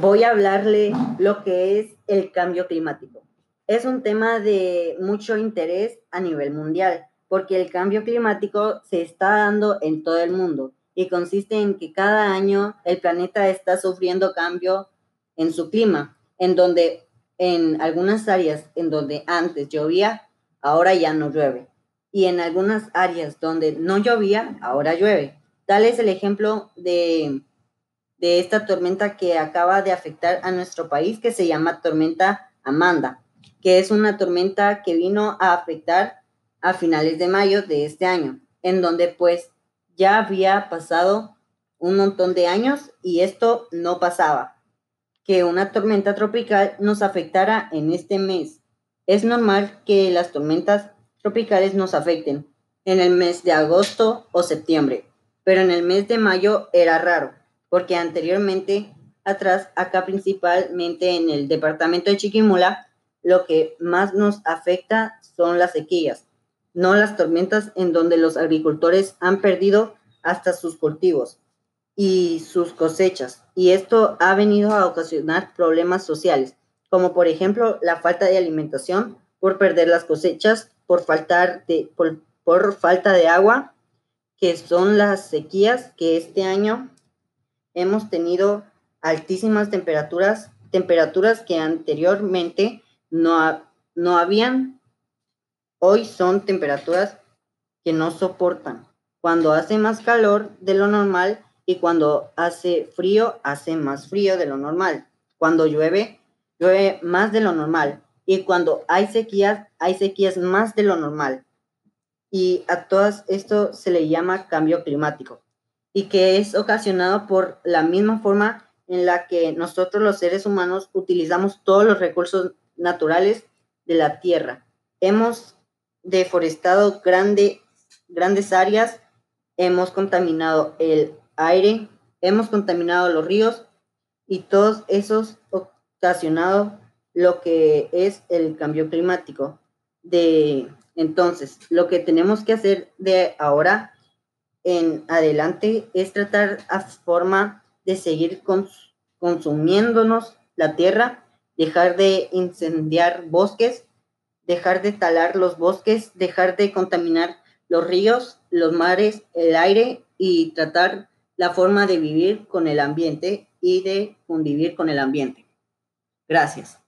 voy a hablarle lo que es el cambio climático. Es un tema de mucho interés a nivel mundial, porque el cambio climático se está dando en todo el mundo y consiste en que cada año el planeta está sufriendo cambio en su clima, en donde en algunas áreas en donde antes llovía, ahora ya no llueve. Y en algunas áreas donde no llovía, ahora llueve. Tal es el ejemplo de de esta tormenta que acaba de afectar a nuestro país, que se llama tormenta Amanda, que es una tormenta que vino a afectar a finales de mayo de este año, en donde pues ya había pasado un montón de años y esto no pasaba, que una tormenta tropical nos afectara en este mes. Es normal que las tormentas tropicales nos afecten en el mes de agosto o septiembre, pero en el mes de mayo era raro porque anteriormente, atrás, acá principalmente en el departamento de Chiquimula, lo que más nos afecta son las sequías, no las tormentas en donde los agricultores han perdido hasta sus cultivos y sus cosechas. Y esto ha venido a ocasionar problemas sociales, como por ejemplo la falta de alimentación por perder las cosechas, por, faltar de, por, por falta de agua, que son las sequías que este año hemos tenido altísimas temperaturas, temperaturas que anteriormente no, no habían. Hoy son temperaturas que no soportan. Cuando hace más calor de lo normal y cuando hace frío, hace más frío de lo normal. Cuando llueve, llueve más de lo normal. Y cuando hay sequías, hay sequías más de lo normal. Y a todas esto se le llama cambio climático y que es ocasionado por la misma forma en la que nosotros los seres humanos utilizamos todos los recursos naturales de la tierra. Hemos deforestado grande, grandes áreas, hemos contaminado el aire, hemos contaminado los ríos y todos esos ocasionado lo que es el cambio climático. De entonces, lo que tenemos que hacer de ahora en adelante es tratar a forma de seguir consumiéndonos la tierra, dejar de incendiar bosques, dejar de talar los bosques, dejar de contaminar los ríos, los mares, el aire y tratar la forma de vivir con el ambiente y de convivir con el ambiente. Gracias.